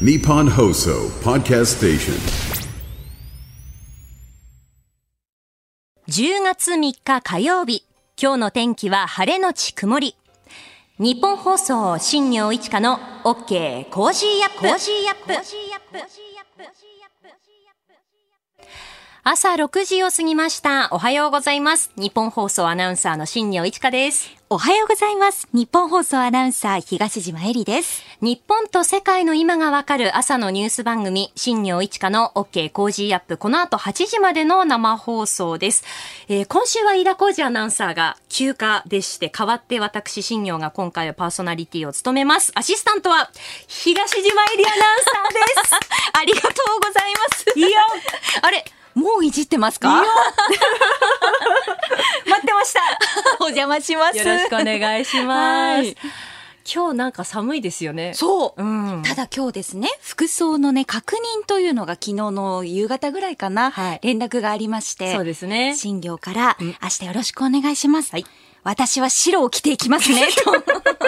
Nippon Hoso Podcast Station. 10月3日火曜日。今日の天気は晴れのち曇り。ニッポン放送新行市佳の OK Cozy up。Cozy up。朝6時を過ぎました。おはようございます。ニッポン放送アナウンサーの新行市佳です。おはようございます。ニッポン放送アナウンサー東島衣里です。日本と世界の今がわかる朝のニュース番組、新行市佳の OK Cozy up。この後8時までの生放送です。えー今週は飯田浩二アナウンサーが休暇でして、代わって私、新業が今回はパーソナリティを務めます。アシスタントは東島えりアナウンサーです。ありがとうございます。いいよ あれ、もういじってますか？待ってました お邪魔します。よろしくお願いします。はい今日なんか寒いですよね。そう。うん。ただ今日ですね、服装のね、確認というのが昨日の夕方ぐらいかな、はい連絡がありまして、そうですね。新業から、明日よろしくお願いします。はい私は白を着ていきますね、と。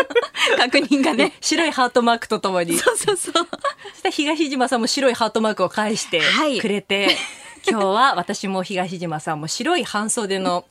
確認がね。白いハートマークとともに。そうそうそう。そしたら東島さんも白いハートマークを返してはいくれて、今日は私も東島さんも白い半袖の、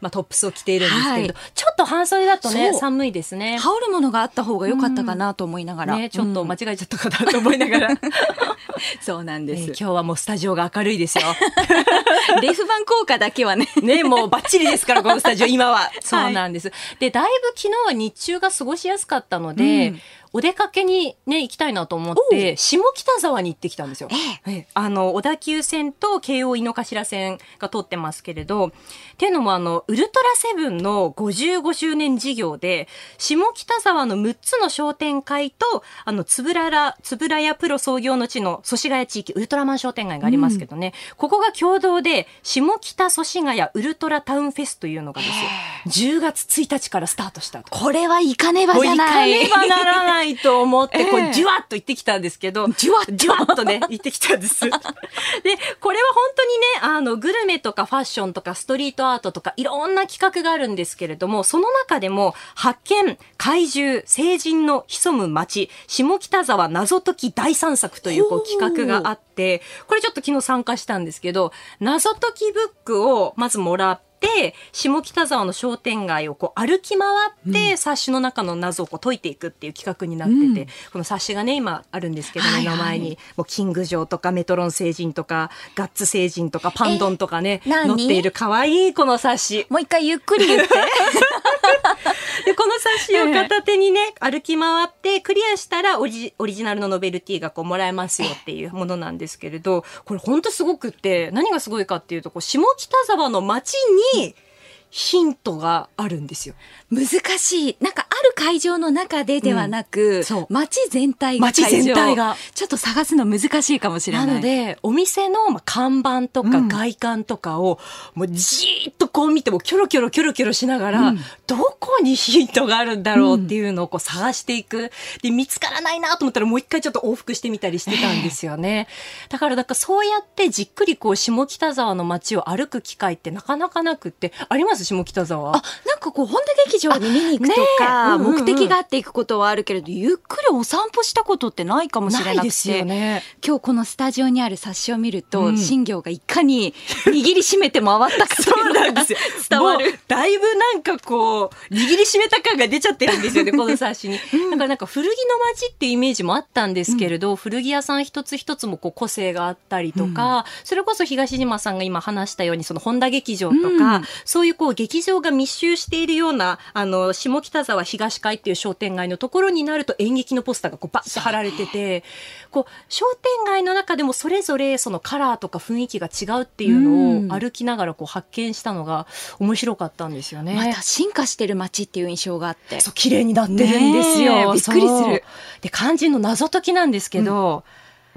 まあ、トップスを着ているんですけれど、はちょっと半袖だとね寒いですね。羽織るものがあった方が良かったかなと思いながら。ね、ちょっとうん間違えちゃったかなと思いながら、ね そうなんです。今日はもうスタジオが明るいですよ。レフ板効果だけはね。ね、もうバッチリですから、このスタジオ、今は。そうなんです。で、だいぶ昨日は日中が過ごしやすかったので、うんお出かけにね、行きたいなと思って、下北沢に行ってきたんですよ。ええ。えあの、小田急線と京王井の頭線が通ってますけれど、っていうのもあの、ウルトラセブンの55周年事業で、下北沢の6つの商店会と、あの、つぶらら、つぶらやプロ創業の地の祖師ヶ谷地域、ウルトラマン商店街がありますけどね、ここが共同で、下北祖師ヶ谷ウルトラタウンフェスというのがですよ、10月1日からスタートしたと。これは行かねばじゃない。かねばならないと思って、ええ。こう、じゅわっと行ってきたんですけど、じゅわっと。じゅわっとね、行ってきたんです。で、これは本当にね、あの、グルメとかファッションとかストリートアートとかいろんな企画があるんですけれども、その中でも、発見、怪獣、成人の潜む街、下北沢謎解き大散策というこう企画があって、これちょっと昨日参加したんですけど、謎解きブックをまずもらって、下北沢の商店街をこう歩き回って、冊子の中の謎をこう解いていくっていう企画になってて、うん。この冊子がね今あるんですけど、はいはい。目の前にもうキング城とかメトロン星人とかガッツ星人とかパンドンとかね載っている可愛いこの冊子。もう一回ゆっくり言って。でこの冊子を片手にね歩き回ってクリアしたらオリジオリジナルのノベルティがこうもらえますよっていうものなんですけれどこれほんとすごくって何がすごいかっていうとこう下北沢の街にヒントがあるんですよ。難しい。なんかある会場の中でではなく、うんそう。街全体が街全体が。ちょっと探すの難しいかもしれな。ないので、お店のまあ看板とかうん。外観とかを、もうじーっとこう見てもキョロキョロキョロキョロしながら、うん。どこにヒントがあるんだろうっていうのをこう探していく。で、見つからないなと思ったらもう一回ちょっと往復してみたりしてたんですよね。だから、だからそうやってじっくりこう下北沢の街を歩く機会ってなかなかなくって、あります？下北沢。あ、なんかこう、本田劇場に見に行くとか、あねえうんうんうん目的があって行くことはあるけれど、ゆっくりお散歩したことってないかもしれなくて。ないですよね。今日このスタジオにある冊子を見ると、うん新業がいかに握りしめて回ったかとそいううのが なんですよ。伝わる。だいぶなんかこう、握りしめた感が出ちゃってるんですよね、この冊子に。だからなんか古着の街っていうイメージもあったんですけれど、古着屋さん一つ一つもこう個性があったりとか、それこそ東島さんが今話したように、その本田劇場とか、うんそういうこう劇場が密集しているような、あの、下北沢東海っていう商店街のところになると演劇のポスターがこうバッて貼られてて、こう、商店街の中でもそれぞれそのカラーとか雰囲気が違うっていううんのを歩きながらこう発見したのが面白かったんですよね。また進化してる街っていう印象があって。そう、綺麗になってるんですねよ。えびっくりする。で、肝心の謎解きなんですけど、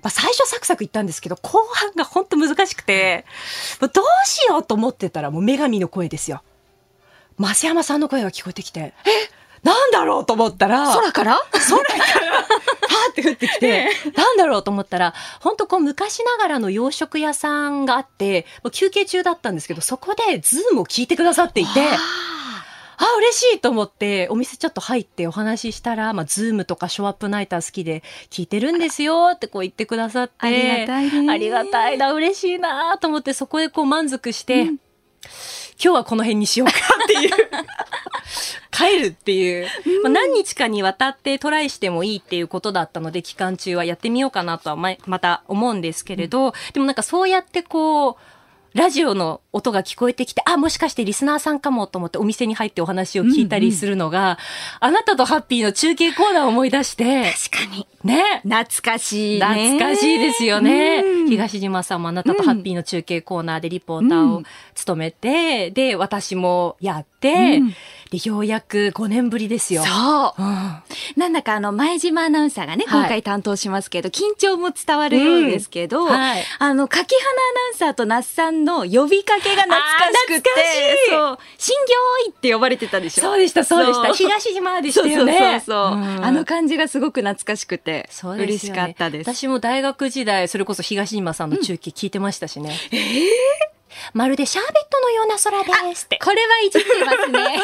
まあ、最初サクサクいったんですけど、後半が本当難しくて、もうどうしようと思ってたらもう女神の声ですよ。増山さんの声が聞こえてきて、えなんだろうと思ったら、空から？空から、パーって降ってきて、なんだろうと思ったら、本当こう昔ながらの洋食屋さんがあって、休憩中だったんですけど、そこでズームを聞いてくださっていて、あ、嬉しいと思って、お店ちょっと入ってお話ししたら、まあ、ズームとかショーアップナイター好きで聞いてるんですよってこう言ってくださって。ありがたいね。ありがたいな、嬉しいなと思って、そこでこう満足して、今日はこの辺にしようかっていう。帰るっていう、まあ、何日かにわたってトライしてもいいっていうことだったので、期間中はやってみようかなとはままた思うんですけれど、でもなんかそうやってこう、ラジオの音が聞こえてきて、あ、もしかしてリスナーさんかもと思ってお店に入ってお話を聞いたりするのが、あなたとハッピーの中継コーナーを思い出して、確かに。ね。懐かしいね。懐かしいですよね。うん東島さんもあなたとハッピーの中継コーナーでリポーターを務めて、で、私もやって、うんで、ようやく5年ぶりですよ。そう。うん。なんだかあの、前島アナウンサーがね、はい。今回担当しますけど、緊張も伝わるようですけど、うん。はい。あの、柿花アナウンサーと那須さんの呼びかけが懐かしくて、あー懐かしい。そう、新行医って呼ばれてたでしょ。そうでした、そうでした。東島でしたよね。そうそうそう、ん。あの感じがすごく懐かしくて、嬉しかったです。私も大学時代、それこそ東島さんの中継聞いてましたしね。まるでシャーベットのような空ですって。これはいじってますね。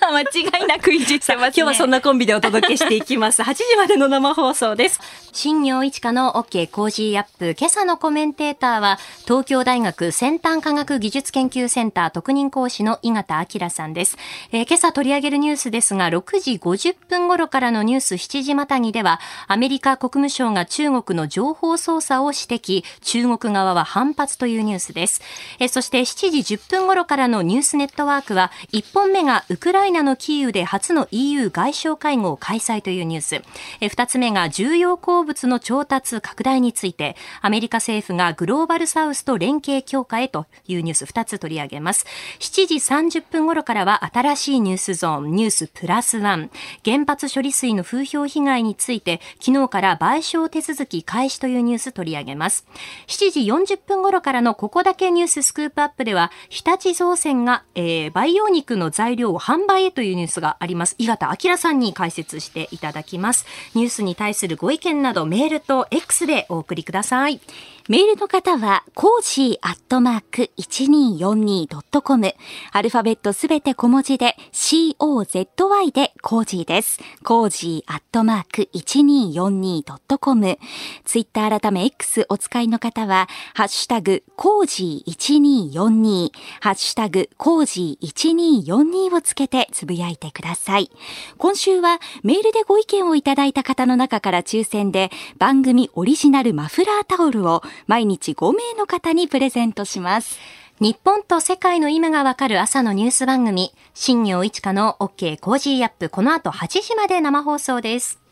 間違いなくいじってますね。今日はそんなコンビでお届けしていきます。8時までの生放送です。新行市佳の OK Cozy up。今朝のコメンテーターは、東京大学先端科学技術研究センター特任講師の井形明さんです。えー今朝取り上げるニュースですが、6時50分頃からのニュース7時またぎでは、アメリカ国務省が中国の情報操作を指摘、中国側は反発というニュースです。えーそして7時10分頃からのニュースネットワークは、1本目がウクライナのキーウで初の EU 外相会合開催というニュース。2つ目が重要鉱物の調達拡大について、アメリカ政府がグローバルサウスと連携強化へというニュース2つ取り上げます。7時30分頃からは新しいニュースゾーン、ニュースプラスワン。原発処理水の風評被害について、昨日から賠償手続き開始というニュース取り上げます。7時40分頃からのここだけニューススクープアップでは、日立造船が、えー培養肉の材料を販売へというニュースがあります。井形明さんに解説していただきます。ニュースに対するご意見などメールと X でお送りください。メールの方は、コージーアットマーク 1242.com。アルファベットすべて小文字で、COZY で cozy です。 cozy アットマーク 1242.com。ツイッター改め X お使いの方は、ハッシュタグ、 cozy1242、ハッシュタグ、 cozy1242をつけてつぶやいてください。今週はメールでご意見をいただいた方の中から抽選で番組オリジナルマフラータオルを毎日5名の方にプレゼントします。日本と世界の今がわかる朝のニュース番組、新行市佳の OK コージーアップ、この後8時まで生放送です。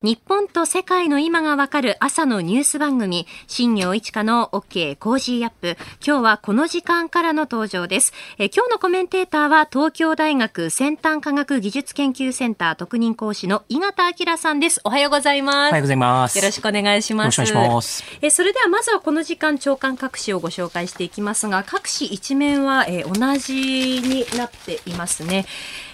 日本と世界の今がわかる朝のニュース番組、新業一華の OK コージーアップ。今日はこの時間からの登場です。えー今日のコメンテーターは東京大学先端科学技術研究センター特任講師の井形彬さんです。おはようございます。おはようございます。よろしくお願いします。よろしくお願いします。えーそれではまずはこの時間朝刊各紙をご紹介していきますが各紙一面は、えー同じになっていますね。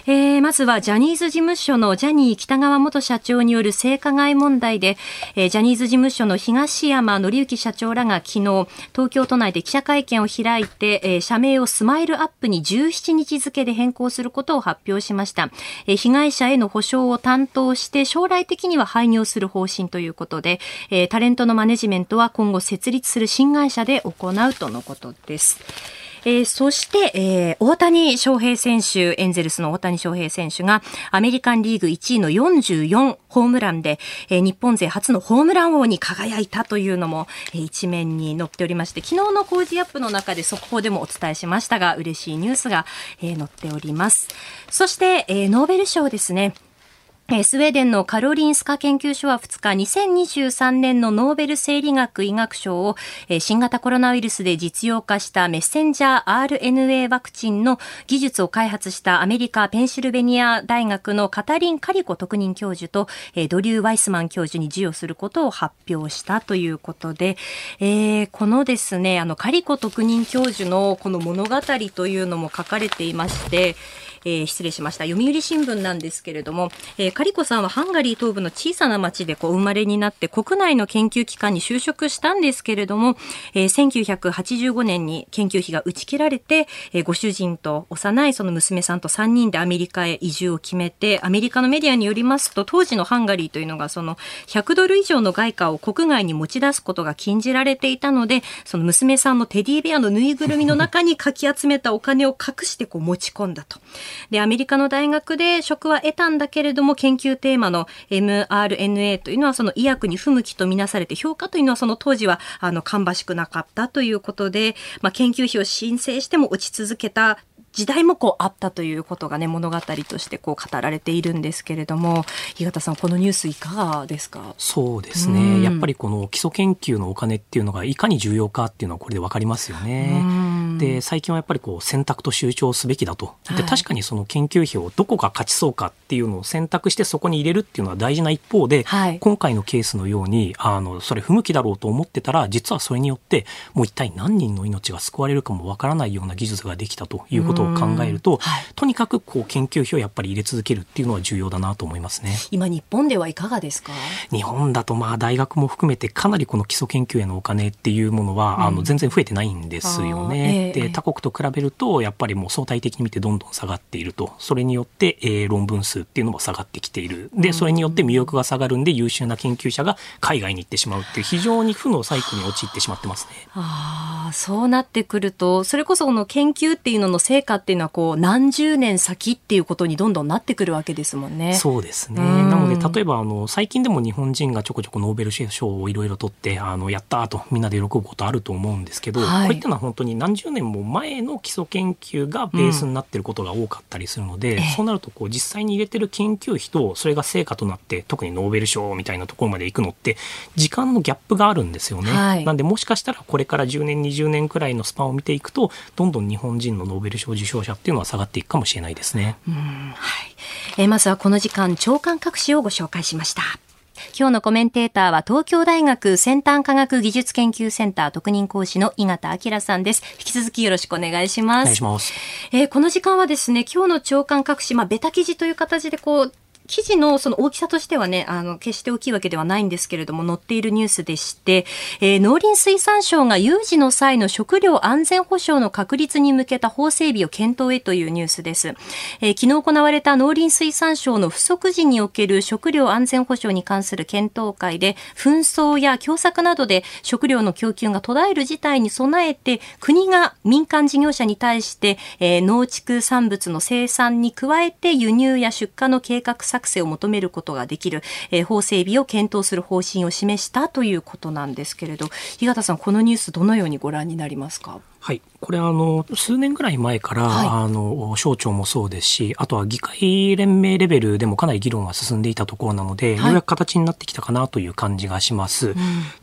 えーまずはジャニーズ事務所のジャニー北川元社長による性加害問題で、えージャニーズ事務所の東山紀之社長らが昨日東京都内で記者会見を開いて、えー社名をスマイルアップに17日付で変更することを発表しました。えー被害者への補償を担当して将来的には廃業する方針ということで、えータレントのマネジメントは今後設立する新会社で行うとのことです。えーそして、えー大谷翔平選手、エンゼルスの大谷翔平選手が、アメリカンリーグ1位の44ホームランで、えー日本勢初のホームラン王に輝いたというのも、えー一面に載っておりまして、昨日のコージアップの中で速報でもお伝えしましたが、嬉しいニュースが、えー載っております。そして、えーノーベル賞ですね。スウェーデンのカロリンスカ研究所は2日、2023年のノーベル生理学医学賞を、新型コロナウイルスで実用化したメッセンジャー RNA ワクチンの技術を開発したアメリカ・ペンシルベニア大学のカタリン・カリコ特任教授と、ドリュー・ワイスマン教授に授与することを発表したということで、えーこのですね、あの、カリコ特任教授のこの物語というのも書かれていまして、えー、失礼しました。読売新聞なんですけれども、えー、カリコさんはハンガリー東部の小さな町でこう生まれになって国内の研究機関に就職したんですけれども、えー、1985年に研究費が打ち切られて、えー、ご主人と幼いその娘さんと3人でアメリカへ移住を決めて、アメリカのメディアによりますと、当時のハンガリーというのがその100ドル以上の外貨を国外に持ち出すことが禁じられていたので、その娘さんのテディベアのぬいぐるみの中にかき集めたお金を隠してこう持ち込んだと。で、アメリカの大学で職は得たんだけれども、研究テーマの mRNA というのはその医薬に不向きとみなされて、評価というのはその当時はあの芳しくなかったということで、まあ、研究費を申請しても落ち続けた時代もこうあったということがね物語としてこう語られているんですけれども井形さんこのニュースいかがですか？そうですね、やっぱりこの基礎研究のお金っていうのがいかに重要かっていうのはこれでわかりますよね。で最近はやっぱりこう選択と集中すべきだとで確かにその研究費をどこが勝ちそうかっていうのを選択してそこに入れるっていうのは大事な一方で、はい、今回のケースのようにあのそれ不向きだろうと思ってたら実はそれによってもう一体何人の命が救われるかもわからないような技術ができたということを考えると、はい、とにかくこう研究費をやっぱり入れ続けるっていうのは重要だなと思いますね。今日本ではいかがですか？日本だとまあ大学も含めてかなりこの基礎研究へのお金っていうものは、うん、あの全然増えてないんですよね。えー、で他国と比べるとやっぱりもう相対的に見てどんどん下がっていると。それによって、えー、論文数っていうのも下がってきている。でそれによって魅力が下がるんで優秀な研究者が海外に行ってしまうっていう非常に負のサイクルに陥ってしまってますね。あそうなってくるとそれこそこの研究っていうのの成果っていうのはこう何十年先っていうことにどんどんなってくるわけですもんね。そうですね。なので例えばあの最近でも日本人がちょこちょこノーベル賞をいろいろ取ってあのやったとみんなで喜ぶことあると思うんですけど、はい、こういったのは本当に何十年も前の基礎研究がベースになっていることが多かったりするので、うん、そうなるとこう実際に入れてる研究費とそれが成果となって特にノーベル賞みたいなところまで行くのって時間のギャップがあるんですよね。はい、なんでもしかしたらこれから10年20年くらいのスパンを見ていくとどんどん日本人のノーベル賞受賞者っていうのは下がっていくかもしれないですね。うんはいえまずはこの時間長官各紙をご紹介しました。今日のコメンテーターは東京大学先端科学技術研究センター特任講師の井形明さんです。引き続きよろしくお願いします。お願いします。えー、この時間はですね、今日の長官各紙、まあ、ベタ記事という形でこう、記事のその大きさとしてはね、あの、決して大きいわけではないんですけれども、載っているニュースでして、えー、農林水産省が有事の際の食料安全保障の確立に向けた法整備を検討へというニュースです。えー、昨日行われた農林水産省の不足時における食料安全保障に関する検討会で、紛争や凶作などで食料の供給が途絶える事態に備えて、国が民間事業者に対して、えー、農畜産物の生産に加えて輸入や出荷の計画作成を求めることができる、えー、法整備を検討する方針を示したということなんですけれど、日形さん、このニュースどのようにご覧になりますか？はい。これあの、数年ぐらい前から、はい、あの、省庁もそうですし、あとは議会連盟レベルでもかなり議論が進んでいたところなので、はい、ようやく形になってきたかなという感じがします。うん、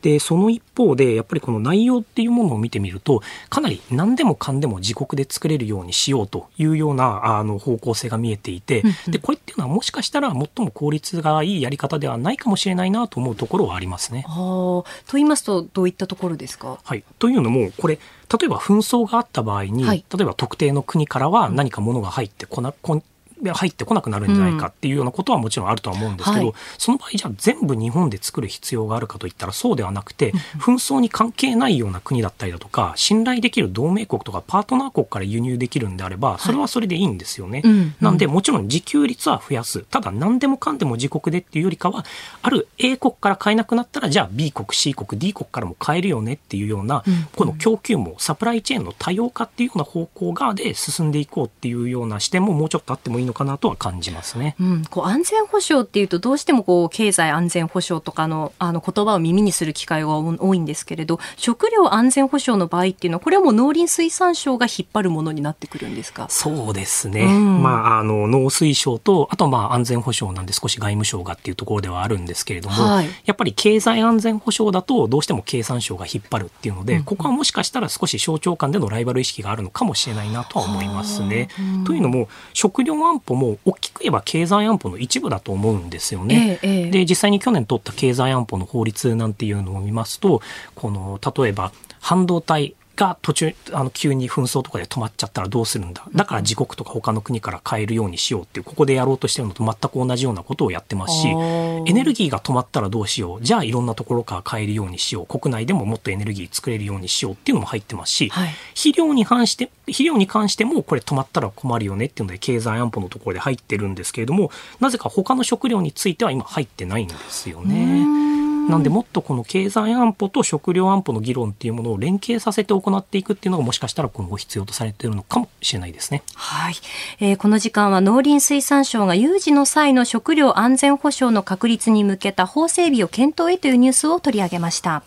で、その一方で、やっぱりこの内容っていうものを見てみると、かなり何でもかんでも自国で作れるようにしようというような、あの、方向性が見えていて、うんうん、で、これっていうのはもしかしたら最も効率がいいやり方ではないかもしれないなと思うところはありますね。と言いますと、どういったところですか？はい。というのも、これ、例えば紛争があった場合に、はい、例えば特定の国からは何か物が入ってこな、こ入ってこなくなるんじゃないかっていうようなことはもちろんあるとは思うんですけど、うん。はい、その場合じゃあ全部日本で作る必要があるかといったらそうではなくて、紛争に関係ないような国だったりだとか信頼できる同盟国とかパートナー国から輸入できるんであればそれはそれでいいんですよね。はい、なんでもちろん自給率は増やす。ただ何でもかんでも自国でっていうよりかはある A 国から買えなくなったらじゃあ B 国 C 国 D 国からも買えるよねっていうような、この供給もサプライチェーンの多様化っていうような方向側で進んでいこうっていうような視点ももうちょっとあってもいいのかなとは感じますね。うん、こう安全保障っていうとどうしてもこう経済安全保障とかのあの言葉を耳にする機会が多いんですけれど食料安全保障の場合っていうのはこれはもう農林水産省が引っ張るものになってくるんですか？そうですね、うん、まああの農水省とあとまあ安全保障なんで少し外務省がっていうところではあるんですけれども、はい、やっぱり経済安全保障だとどうしても経産省が引っ張るっていうので、うん、ここはもしかしたら少し省庁間でのライバル意識があるのかもしれないなとは思いますね。というのも食料安保も大きく言えば経済安保の一部だと思うんですよね。ええ、で実際に去年取った経済安保の法律なんていうのを見ますとこの例えば半導体が途中あの急に紛争とかで止まっちゃったらどうするんだ。だから自国とか他の国から買えるようにしようっていうここでやろうとしてるのと全く同じようなことをやってますしエネルギーが止まったらどうしよう。じゃあいろんなところから買えるようにしよう。国内でももっとエネルギー作れるようにしようっていうのも入ってますし、はい、肥料に関して肥料に関してもこれ止まったら困るよねっていうので経済安保のところで入ってるんですけれどもなぜか他の食料については今入ってないんですよね。なんでもっとこの経済安保と食料安保の議論っていうものを連携させて行っていくっていうのがもしかしたら今後必要とされているのかもしれないですね。はい。えー、この時間は農林水産省が有事の際の食料安全保障の確立に向けた法整備を検討へというニュースを取り上げました。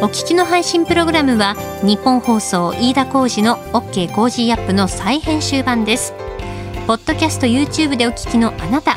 お聞きの配信プログラムは日本放送飯田浩司の OK コージーアップの再編集版です。ポッドキャスト YouTube でお聞きのあなた。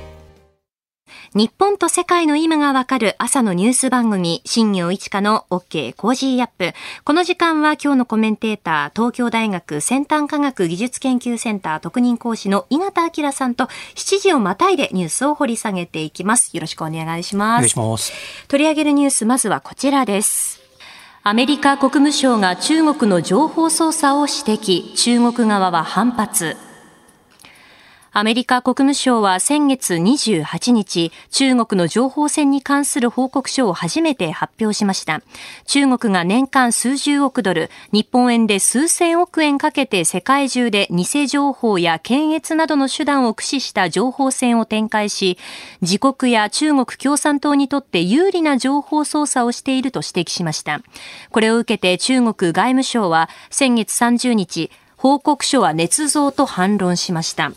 日本と世界の今がわかる朝のニュース番組、新行市佳の OK Cozy up。この時間は今日のコメンテーター、東京大学先端科学技術研究センター特任講師の井形彬さんと7時をまたいでニュースを掘り下げていきます。よろしくお願いします。お願いします。取り上げるニュース、まずはこちらです。アメリカ国務省が中国の情報操作を指摘、中国側は反発。アメリカ国務省は先月28日、中国の情報戦に関する報告書を初めて発表しました。中国が年間数十億ドル、日本円で数千億円かけて世界中で偽情報や検閲などの手段を駆使した情報戦を展開し、自国や中国共産党にとって有利な情報操作をしていると指摘しました。これを受けて中国外務省は先月30日、報告書は捏造と反論しました。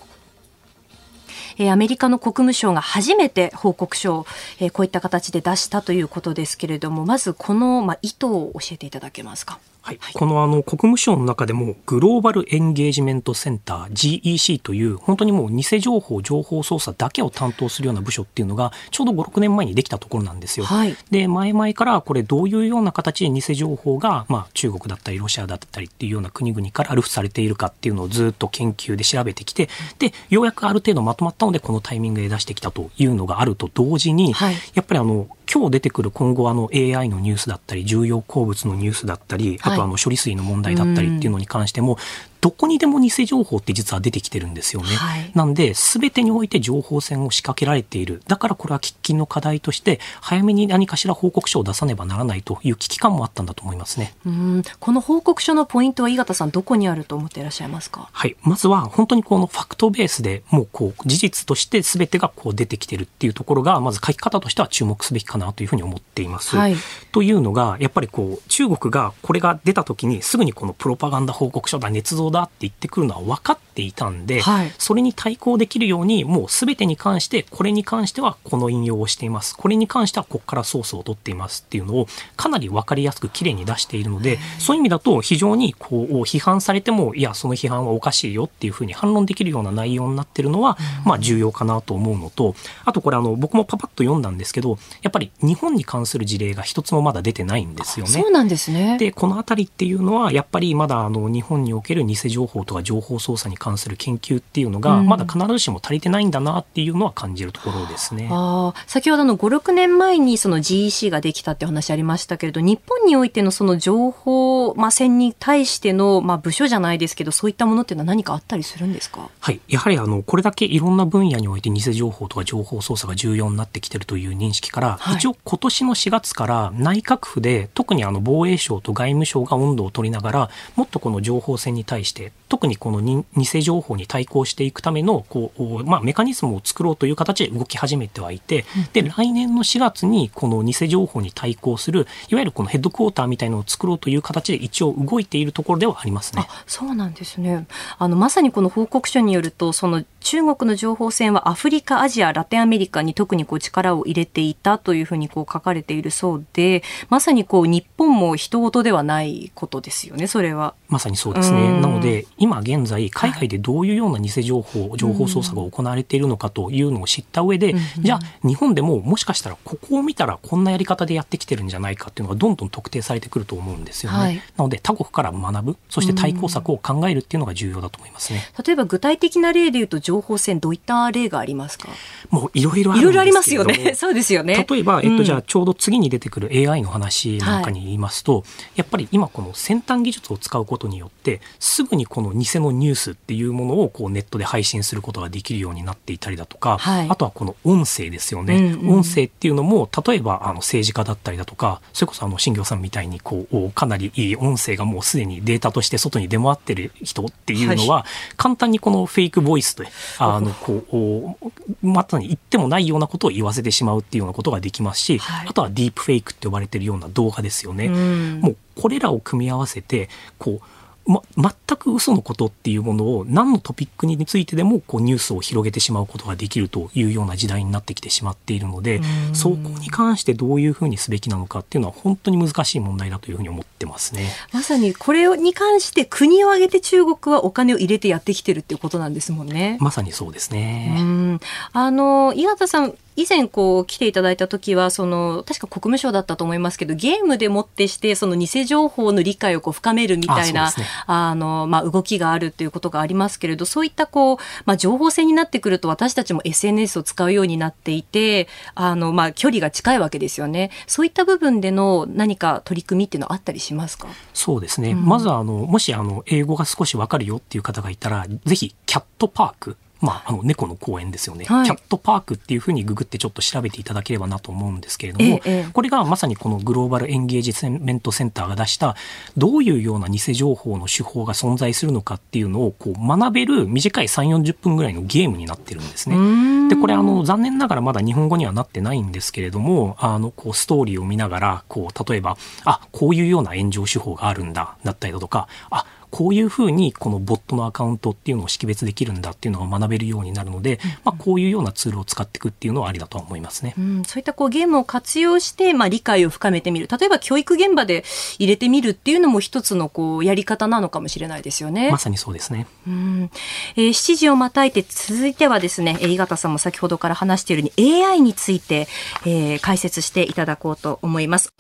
えー、アメリカの国務省が初めて報告書を、えー、こういった形で出したということですけれども、まずこの、まあ、意図を教えていただけますか。はい、このあの国務省の中でもグローバルエンゲージメントセンター GEC という本当にもう偽情報情報操作だけを担当するような部署っていうのがちょうど56年前にできたところなんですよ。はい、で前々からこれどういうような形で偽情報が、まあ、中国だったりロシアだったりっていうような国々からルフされているかっていうのをずっと研究で調べてきてでようやくある程度まとまったのでこのタイミングで出してきたというのがあると同時に、はい、やっぱりあの今日出てくる今後あの AI のニュースだったり重要鉱物のニュースだったり、あとあの処理水の問題だったりっていうのに関しても、どこにでも偽情報って実は出てきてるんですよね。はい、なんで、すべてにおいて情報戦を仕掛けられている。だからこれは喫緊の課題として、早めに何かしら報告書を出さねばならないという危機感もあったんだと思いますね。うんこの報告書のポイントは井形さん、どこにあると思っていらっしゃいますか？はい。まずは、本当にこのファクトベースでもうこう、事実としてすべてがこう出てきてるっていうところが、まず書き方としては注目すべきかなというふうに思っています。はい、というのが、やっぱりこう、中国がこれが出た時にすぐにこのプロパガンダ報告書だ、捏造だって言ってくるのは分かっていたんで、はい、それに対抗できるように、もうすべてに関して、これに関してはこの引用をしています。これに関してはここからソースを取っていますっていうのを、かなり分かりやすくきれいに出しているので、そういう意味だと非常にこう、批判されても、いや、その批判はおかしいよっていうふうに反論できるような内容になってるのは、まあ重要かなと思うのと、あとこれあの、僕もパパッと読んだんですけど、やっぱり日本に関する事例が一つもまだ出てないんですよね。そうなんですね。で、このあたりっていうのは、やっぱりまだあの、日本における偽情報とか情報操作に関する研究っていうのが、まだ必ずしも足りてないんだなっていうのは感じるところですね。あ先ほどの5、6年前にその GEC ができたって話ありましたけれど、日本においてのその情報、まあ、戦に対しての、まあ、部署じゃないですけど、そういったものっていうのは何かあったりするんですか？はい。やはりあの、これだけいろんな分野において偽情報とか情報操作が重要になってきてるという認識から、はい、一応今年の4月から内閣府で、特にあの防衛省と外務省が温度を取りながら、もっとこの情報戦に対しして特にこの偽情報に対抗していくためのこう、まあ、メカニズムを作ろうという形で動き始めてはいて、で来年の4月にこの偽情報に対抗するいわゆるこのヘッドクォーターみたいのを作ろうという形で一応動いているところではありますね。そうなんですねあのまさにこの報告書によるとその中国の情報戦はアフリカ、アジア、ラテンアメリカに特にこう力を入れていたというふうにこう書かれているそうで、まさにこう日本も人事ではないことですよね、それは。まさにそうですね。なので、今現在、海外でどういうような偽情報、情報操作が行われているのかというのを知った上で、じゃあ、日本でももしかしたら、ここを見たらこんなやり方でやってきてるんじゃないかっていうのがどんどん特定されてくると思うんですよね。はい、なので、他国から学ぶ、そして対抗策を考えるっていうのが重要だと思いますね。例えば具体的な例で言うと、情報戦どういったな例がありますか？もういろいろあるいろいろありますよね。そうですよね。例えば、えっと、じゃあちょうど次に出てくる AI の話なんかに言いますと、はい、やっぱり今この先端技術を使うことによって、すぐにこの偽のニュースっていうものをこうネットで配信することができるようになっていたりだとか、はい、あとはこの音声ですよね。うんうん、音声っていうのも、例えばあの政治家だったりだとか、それこそあの新業さんみたいにこう、かなりいい音声がもうすでにデータとして外に出回ってる人っていうのは、はい、簡単にこのフェイクボイスで、あの、こう、まさに言ってもないようなことを言わせてしまうっていうようなことができますし、はい、あとはディープフェイクって呼ばれてるような動画ですよね。もうこれらを組み合わせてこうま、全く嘘のことっていうものを何のトピックについてでもこうニュースを広げてしまうことができるというような時代になってきてしまっているのでそこに関してどういうふうにすべきなのかっていうのは本当に難しい問題だというふうに思ってますね。まさにこれに関して国を挙げて中国はお金を入れてやってきてるっていうことなんですもんね。まさにそうですね。あの井形さん以前こう来ていただいた時はその確か国務省だったと思いますけどゲームでもってしてその偽情報の理解をこう深めるみたいなあ、ね、のまあ動きがあるということがありますけれどそういったこうまあ情報戦になってくると私たちも SNS を使うようになっていてあのまあ距離が近いわけですよね。そういった部分での何か取り組みっていうのはあったりしますか？そうですね。うん、まずあのもしあの英語が少しわかるよっていう方がいたらぜひキャットパークまあ、あの猫の公園ですよね、はい、キャットパークっていうふうにググってちょっと調べていただければなと思うんですけれども、ええ、これがまさにこのグローバルエンゲージメントセンターが出したどういうような偽情報の手法が存在するのかっていうのをこう学べる短い3 4 0分ぐらいのゲームになってるんですね。でこれあの残念ながらまだ日本語にはなってないんですけれどもあのこうストーリーを見ながらこう例えばあこういうような炎上手法があるんだだったりだとかあこういうふうにこのボットのアカウントっていうのを識別できるんだっていうのを学べるようになるので、まあ、こういうようなツールを使っていくっていうのはありだと思いますね。うん、そういったこうゲームを活用して、まあ、理解を深めてみる例えば教育現場で入れてみるっていうのも一つのこうやり方なのかもしれないですよね。まさにそうですね。うん、えー、7時をまたいて続いてはですね井形さんも先ほどから話しているように AI について、えー、解説していただこうと思います。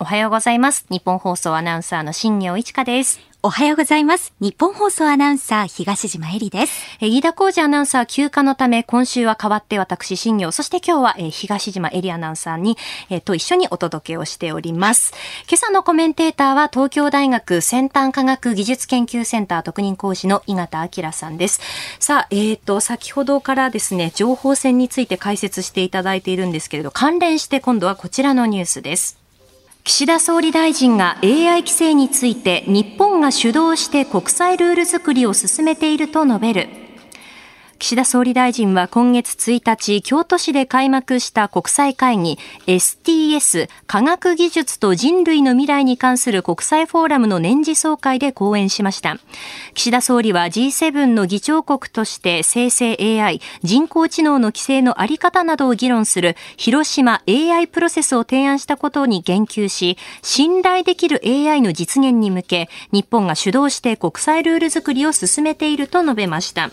おはようございます。日本放送アナウンサーの新業一華です。おはようございます。日本放送アナウンサー、東島えりです。え飯田浩二アナウンサー休暇のため、今週は代わって私、新業、そして今日は、え東島えりアナウンサーに、えと一緒にお届けをしております。今朝のコメンテーターは、東京大学先端科学技術研究センター特任講師の井形明さんです。さあ、えっ、ー、と、先ほどからですね、情報戦について解説していただいているんですけれど、関連して今度はこちらのニュースです。岸田総理大臣が AI 規制について日本が主導して国際ルール作りを進めていると述べる。岸田総理大臣は今月1日、京都市で開幕した国際会議 STS 科学技術と人類の未来に関する国際フォーラムの年次総会で講演しました。岸田総理は G7 の議長国として生成 AI、人工知能の規制のあり方などを議論する広島 AI プロセスを提案したことに言及し、信頼できる AI の実現に向け、日本が主導して国際ルール作りを進めていると述べました。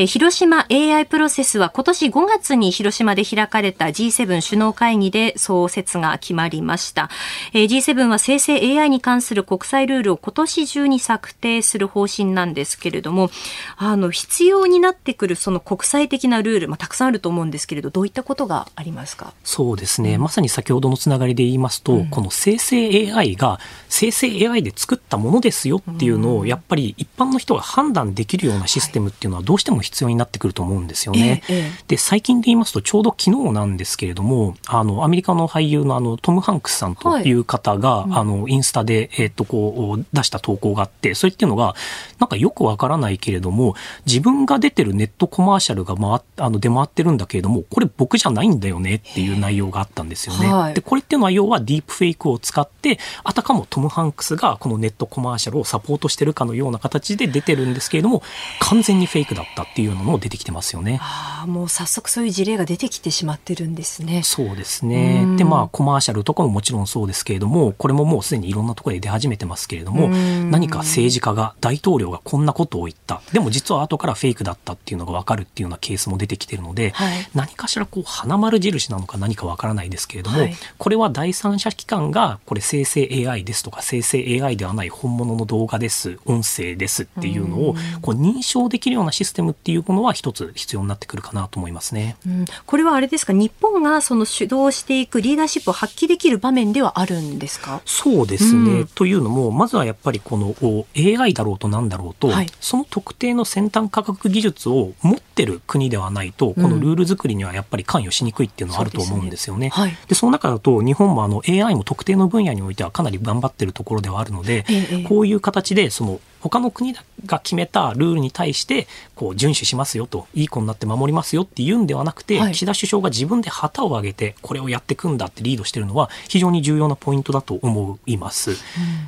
え広島 AI プロセスは今年5月に広島で開かれた G7 首脳会議で創設が決まりました。え G7 は生成 AI に関する国際ルールを今年中に策定する方針なんですけれども、あの、必要になってくるその国際的なルール、まあ、たくさんあると思うんですけれど、どういったことがありますか？そうですね。まさに先ほどのつながりで言いますと、うん、この生成 AI が生成 AI で作ったものですよっていうのを、やっぱり一般の人が判断できるようなシステムっていうのはどうしても必要になってくると思うんですよね。ええで、最近で言いますと、ちょうど昨日なんですけれども、あの、アメリカの俳優のあの、トム・ハンクスさんとい。う方が、あの、インスタで、えっ、と、こう、出した投稿があって、それっていうのが、なんかよくわからないけれども、自分が出てるネットコマーシャルが回っあの出回ってるんだけれども、これ僕じゃないんだよねっていう内容があったんですよね。はい。で、これっていうのは要はディープフェイクを使って、あたかもトム・ハンクスがこのネットコマーシャルをサポートしてるかのような形で出てるんですけれども、完全にフェイクだったっていうのも出てきてますよね。ああ、もう早速そういう事例が出てきてしまってるんですね。そうですねうん。で、まあ、コマーシャルとかももちろんそうですけれども、これももうすでにいろんなところで出始めてますけれども、うん何か政治家が、大統領がこんなことを言った。でも実は後からフェイクだったっていうのがわかるっていうようなケースも出てきてるので、はい何かしらこう、花丸印なのか何かわからないですけれども、はいこれは第三者機関が、これ生成 AI ですとか、生成 AI ではない本物の動画です、音声ですっていうのを、こう認証できるようなシステムっていうものは一つ必要になってくるかなと思いますね。うん、これはあれですか、日本がその主導していくリーダーシップを発揮できる場面ではあるんですか？そうですね、うん。というのもまずはやっぱりこのお AI だろうとなんだろうと、はい。その特定の先端科学技術を持ってる国ではないとこのルール作りにはやっぱり関与しにくいっていうのはあると思うんですよね。そうですね。はい。でその中だと日本もあの AI も特定の分野においてはかなり頑張ってるところではあるので、ええ。こういう形でその他の国が決めたルールに対してこう遵守しますよといい子になって守りますよっていうんではなくて、はい岸田首相が自分で旗を上げてこれをやっていくんだってリードしてるのは非常に重要なポイントだと思います。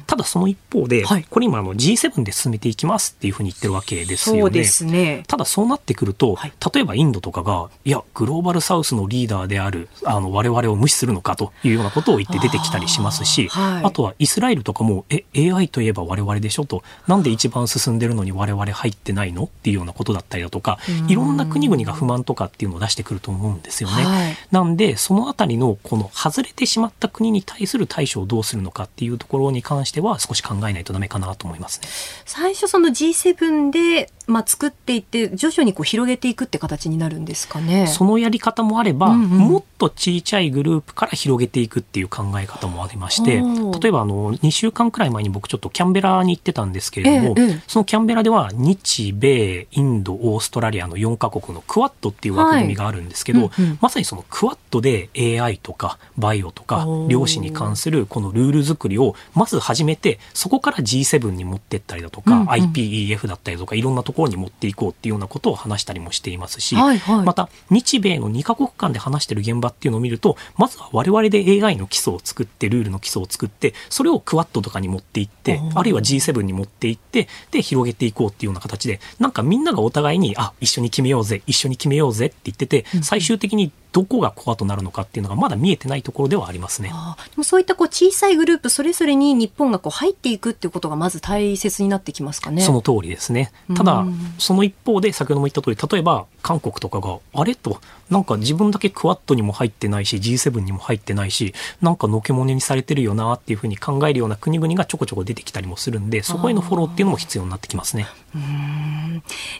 ただその一方で、はいこれ今あの G7 で進めていきますっていうふうに言ってるわけですよね。ね。ただそうなってくると、はい例えばインドとかが、いや、グローバルサウスのリーダーである、あの、我々を無視するのかというようなことを言って出てきたりしますし、あとはイスラエルとかも、え、AI といえば我々でしょと、なんで一番進んでるのに我々入ってないのっていうようなことだったりだとか、いろんな国々が不満とかっていうのを出してくると思うんですよね。はいなんで、そのあたりの、この外れてしまった国に対する対処をどうするのかっていうところに関しては少し考えないとダメかなと思いますね。最初その G7 で、まあ、作っていって、徐々にこう広げていくって形になるんですかね。そのやり方もあれば、うんうん。もっと小さいグループから広げていくっていう考え方もありまして例えばあの、2週間くらい前に僕ちょっとキャンベラに行ってたんですけれども、えそのキャンベラでは日米、インド、オーストラリアの4カ国のクワッドっていう枠組みがあるんですけど、はいうんうん。まさにそのクワッドで AI とかバイオとか量子に関するこのルール作りをまず始めて、そこから G7 に持ってったりだとか、うんうん。IPEF だったりとかいろんなところに持っていこうっていうようなことを話したりもしていますし、はいはい。また日米の2カ国間で話してる現場っていうのを見るとまずは我々で AI の基礎を作ってルールの基礎を作ってそれをクワッドとかに持っていってあるいは G7 に持っていってで広げていこうっていうような形でなんかみんながお互いにあ一緒に決めようぜ一緒に決めようぜって言ってて最終的にどこがコアとなるのかっていうのがまだ見えてないところではありますね。でもそういったこう小さいグループそれぞれに日本がこう入っていくっていうことがまず大切になってきますかね。その通りですね。ただうん、その一方で先ほども言った通り、例えば韓国とかが、あれ？と、なんか自分だけクワッドにも入ってないし、G7 にも入ってないし、なんかのけものにされてるよなっていうふうに考えるような国々がちょこちょこ出てきたりもするんで、そこへのフォローっていうのも必要になってきますね。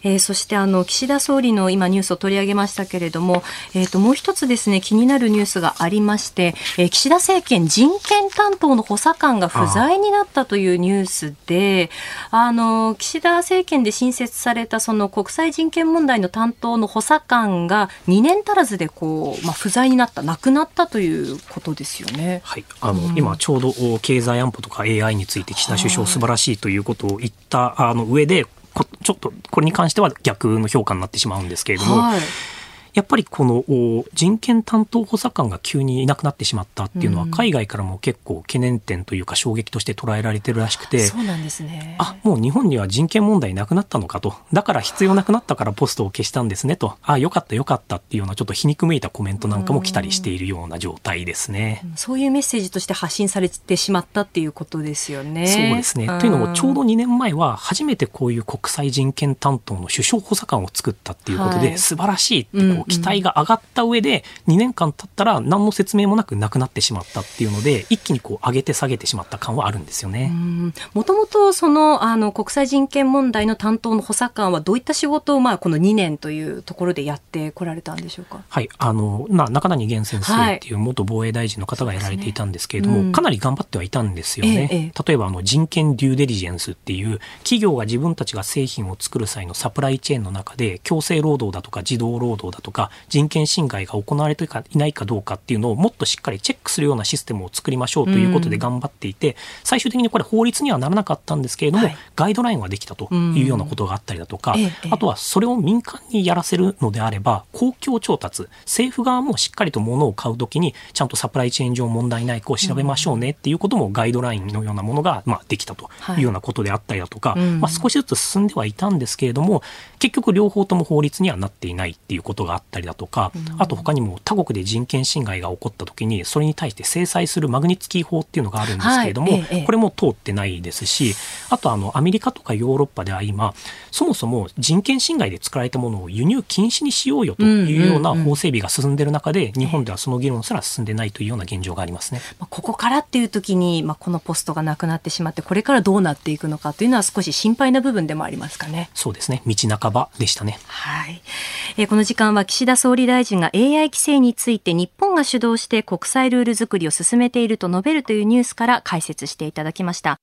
えーそしてあの岸田総理の今ニュースを取り上げましたけれども、えー、ともう一つですね気になるニュースがありまして、えー岸田政権人権担当の補佐官が不在になったというニュースであの岸田政権で新設されたその国際人権問題の担当の補佐官が2年足らずでこう、まあ、不在になった亡くなったということですよね。はい。あの、今ちょうどお経済安保とか AI について岸田首相素晴らしいということを言ったあの上で、こちょっとこれに関しては逆の評価になってしまうんですけれども、はい。やっぱりこのお人権担当補佐官が急にいなくなってしまったっていうのは、うん海外からも結構懸念点というか衝撃として捉えられてるらしくて、そうなんですね。あ、もう日本には人権問題なくなったのかと。だから必要なくなったからポストを消したんですねと。あ、よかったよかったっていうようなちょっと皮肉めいたコメントなんかも来たりしているような状態ですね。そういうメッセージとして発信されてしまったっていうことですよね。そうですね。というのも、ちょうど2年前は初めてこういう国際人権担当の首相補佐官を作ったっていうことで、はい素晴らしいってこうんうこう期待が上がった上で2年間経ったら何の説明もなくなくなってしまったっていうので一気にこう上げて下げてしまった感はあるんですよね。もともとそのあの国際人権問題の担当の補佐官はどういった仕事をまあこの2年というところでやってこられたんでしょうか？はい、あのまあ中谷源先生っていう元防衛大臣の方がやられていたんですけれども、はいねうん、かなり頑張ってはいたんですよね。ええ、例えばあの人権デューデリジェンスっていう企業が自分たちが製品を作る際のサプライチェーンの中で強制労働だとか児童労働だとか人権侵害が行われていないかどうかっていうのをもっとしっかりチェックするようなシステムを作りましょうということで頑張っていて、うん、最終的にこれ法律にはならなかったんですけれども、はい、ガイドラインはできたというようなことがあったりだとか、あとはそれを民間にやらせるのであれば公共調達政府側もしっかりと物を買うときにちゃんとサプライチェーン上問題ないかを調べましょうねっていうこともガイドラインのようなものが、まあ、できたというようなことであったりだとか、はい、まあ、少しずつ進んではいたんですけれども結局両方とも法律にはなっていないっていうことがあったりだとか、あと他にも他国で人権侵害が起こった時にそれに対して制裁するマグニツキー法っていうのがあるんですけれども、はい、これも通ってないですしあとあのアメリカとかヨーロッパでは今そもそも人権侵害で作られたものを輸入禁止にしようよというような法整備が進んでいる中で、日本ではその議論すら進んでないというような現状がありますね。ここからっていう時に、まあ、このポストがなくなってしまってこれからどうなっていくのかというのは少し心配な部分でもありますかね。そうですね道半ばでしたね。はい。えー、この時間は岸田総理大臣が AI 規制について日本が主導して国際ルール作りを進めていると述べるというニュースから解説していただきました。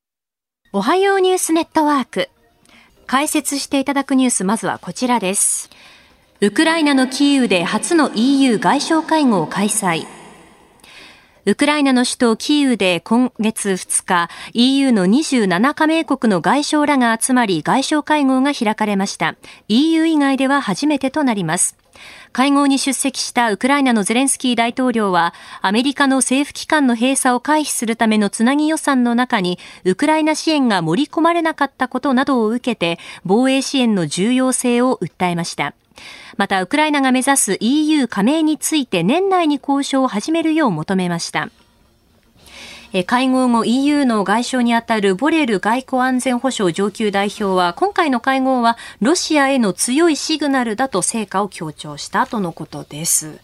おはようニュースネットワーク。解説していただくニュース、まずはこちらです。ウクライナのキーウで初の EU 外相会合を開催。ウクライナの首都キーウで今月2日、EU の27加盟国の外相らが集まり外相会合が開かれました。EU 以外では初めてとなります。会合に出席したウクライナのゼレンスキー大統領は、アメリカの政府機関の閉鎖を回避するためのつなぎ予算の中に、ウクライナ支援が盛り込まれなかったことなどを受けて、防衛支援の重要性を訴えました。また、ウクライナが目指す EU 加盟について年内に交渉を始めるよう求めました。会合後 EU の外相にあたるボレル外交安全保障上級代表は今回の会合はロシアへの強いシグナルだと成果を強調したとのことです。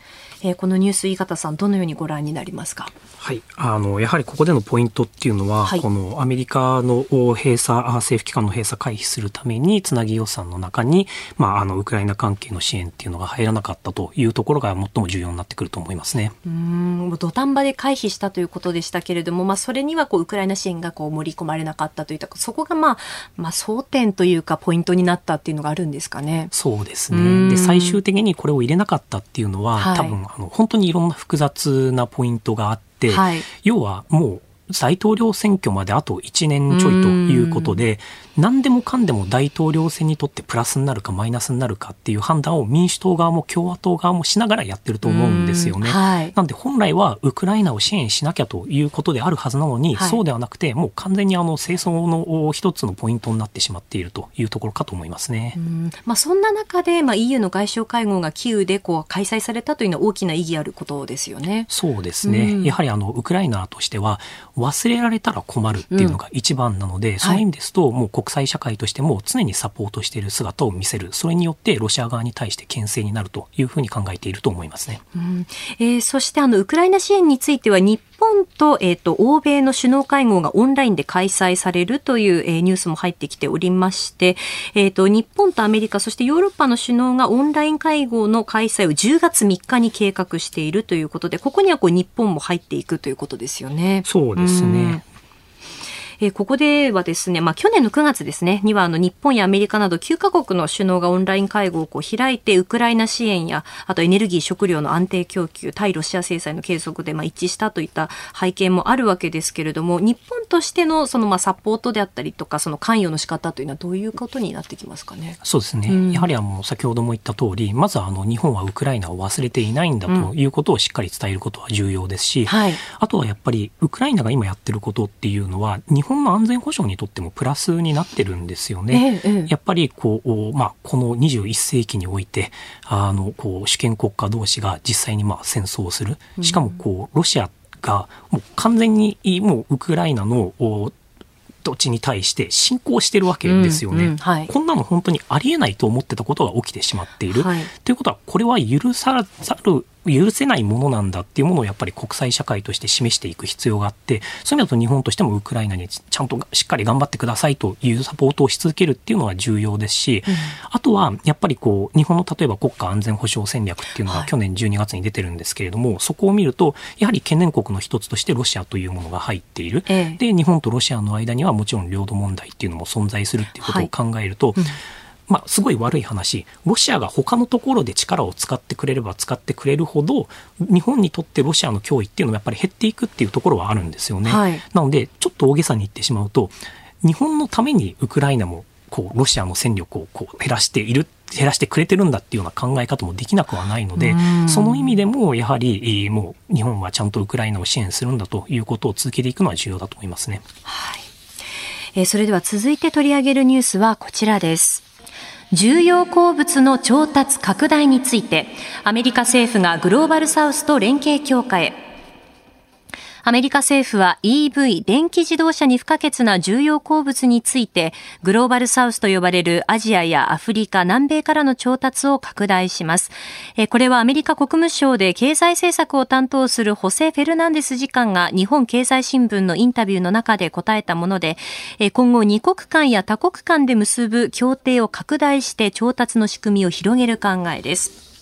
えー、このニュース、井形さん、どのようにご覧になりますか？はい、あのやはりここでのポイントっていうのは、はい、このアメリカの閉鎖政府機関の閉鎖回避するためにつなぎ予算の中に、まあ、あのウクライナ関係の支援っていうのが入らなかったというところが最も重要になってくると思いますね。うん土壇場で回避したということでしたけれども、まあ、それにはこうウクライナ支援がこう盛り込まれなかったといったそこが、まあ、まあ争点というかポイントになったっていうのがあるんですかね？そうですね。で最終的にこれを入れなかったっていうのは、はい、多分あの本当にいろんな複雑なポイントがあって、はい、要はもう大統領選挙まであと1年ちょいということで、何でもかんでも大統領選にとってプラスになるかマイナスになるかっていう判断を民主党側も共和党側もしながらやってると思うんですよね。はい、なんで本来はウクライナを支援しなきゃということであるはずなのに、はい、そうではなくてもう完全にあの戦争の一つのポイントになってしまっているというところかと思いますね。まあ、そんな中で、まあ、EU の外相会合がキーウでこう開催されたというのは大きな意義あることですよね。そうですね。やはりあのウクライナとしては忘れられたら困るっていうのが一番なので、うん、その意味ですと、もう国際社会としても常にサポートしている姿を見せる。それによってロシア側に対して牽制になるというふうに考えていると思いますね、うん。えー、そしてあのウクライナ支援については日本と,、えーと、欧米の首脳会合がオンラインで開催されるという、えー、ニュースも入ってきておりまして、えーと、日本とアメリカそしてヨーロッパの首脳がオンライン会合の開催を10月3日に計画しているということでここにはこう日本も入っていくということですよね。そうですね、えー、ここではですね、まあ、去年の9月ですね、にはあの日本やアメリカなど9カ国の首脳がオンライン会合をこう開いて、ウクライナ支援や、あとエネルギー、食料の安定供給、対ロシア制裁の継続でまあ一致したといった背景もあるわけですけれども、日本としてのそのまあサポートであったりとか、その関与の仕方というのはどういうことになってきますかね？そうですね。うん、やはりあの先ほども言った通り、まずあの日本はウクライナを忘れていないんだということをしっかり伝えることは重要ですし、うんはい、あとはやっぱりウクライナが今やってることっていうのは、日本の安全保障にとってもプラスになってるんですよね。ええ、やっぱりこう、まあ、この21世紀においてあのこう主権国家同士が実際にまあ戦争をする。しかもこうロシアがもう完全にもうウクライナの土地に対して侵攻してるわけですよね、うんうんはい、こんなの本当にありえないと思ってたことが起きてしまっている、はい、ということはこれは許さざる許せないものなんだっていうものをやっぱり国際社会として示していく必要があってそういう意味だと日本としてもウクライナにちゃんとしっかり頑張ってくださいというサポートをし続けるっていうのは重要ですし、うん、あとはやっぱりこう日本の例えば国家安全保障戦略っていうのが去年12月に出てるんですけれども、はい、そこを見るとやはり懸念国の一つとしてロシアというものが入っている、ええ、で日本とロシアの間にはもちろん領土問題っていうのも存在するっていうことを考えると、はいうんまあ、すごい悪い話、ロシアが他のところで力を使ってくれれば使ってくれるほど、日本にとってロシアの脅威っていうのもやっぱり減っていくっていうところはあるんですよね。はい、なので、ちょっと大げさに言ってしまうと、日本のためにウクライナもこうロシアの戦力をこう減らしている減らしてくれてるんだっていうような考え方もできなくはないので、その意味でもやはり、もう日本はちゃんとウクライナを支援するんだということを続けていくのは重要だと思いますね。はい。えー、それでは続いて取り上げるニュースはこちらです。重要鉱物の調達拡大について、アメリカ政府がグローバルサウスと連携強化へ。アメリカ政府は EV 電気自動車に不可欠な重要鉱物についてグローバルサウスと呼ばれるアジアやアフリカ、南米からの調達を拡大します。これはアメリカ国務省で経済政策を担当するホセ・フェルナンデス次官が日本経済新聞のインタビューの中で答えたもので今後2国間や多国間で結ぶ協定を拡大して調達の仕組みを広げる考えです。